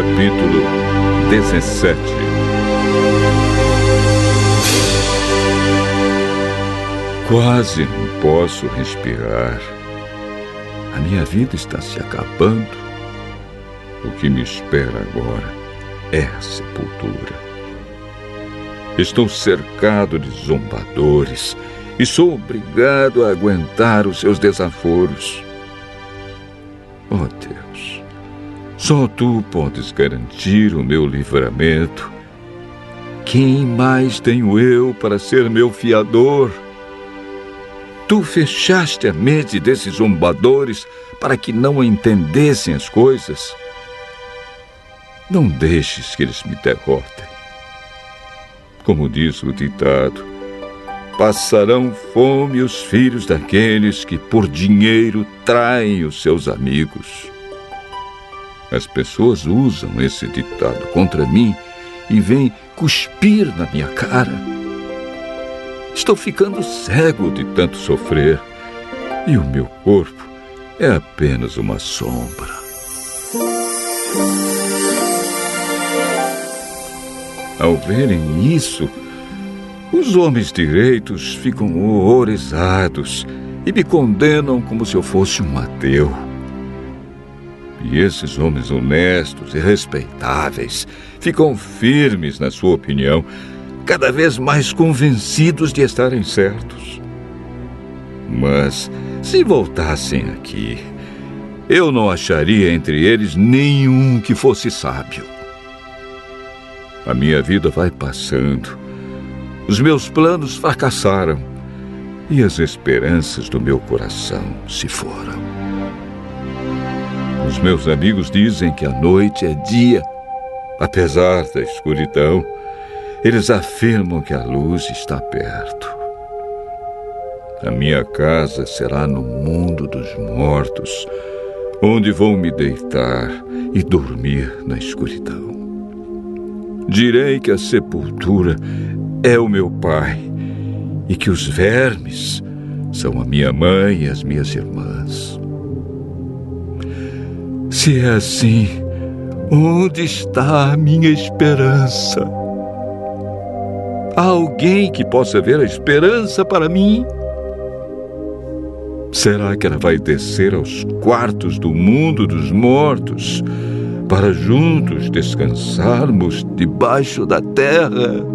Capítulo 17 Quase não posso respirar. A minha vida está se acabando. O que me espera agora é a sepultura. Estou cercado de zombadores e sou obrigado a aguentar os seus desaforos. Oh Deus, só tu podes garantir o meu livramento. Quem mais tenho eu para ser meu fiador? Tu fechaste a mente desses zombadores para que não entendessem as coisas. Não deixes que eles me derrotem. Como diz o ditado, passarão fome os filhos daqueles que por dinheiro traem os seus amigos. As pessoas usam esse ditado contra mim e vêm cuspir na minha cara. Estou ficando cego de tanto sofrer e o meu corpo é apenas uma sombra. Ao verem isso, os homens direitos ficam horrorizados e me condenam como se eu fosse um ateu. E esses homens honestos e respeitáveis ficam firmes na sua opinião, cada vez mais convencidos de estarem certos. Mas, se voltassem aqui, eu não acharia entre eles nenhum que fosse sábio. A minha vida vai passando. Os meus planos fracassaram e as esperanças do meu coração se foram. Os meus amigos dizem que a noite é dia. Apesar da escuridão, eles afirmam que a luz está perto. A minha casa será no mundo dos mortos, onde vou me deitar e dormir na escuridão. Direi que a sepultura é o meu pai e que os vermes são a minha mãe e as minhas irmãs. Se é assim, onde está a minha esperança? Há alguém que possa ver a esperança para mim? Será que ela vai descer aos quartos do mundo dos mortos? para juntos descansarmos debaixo da terra.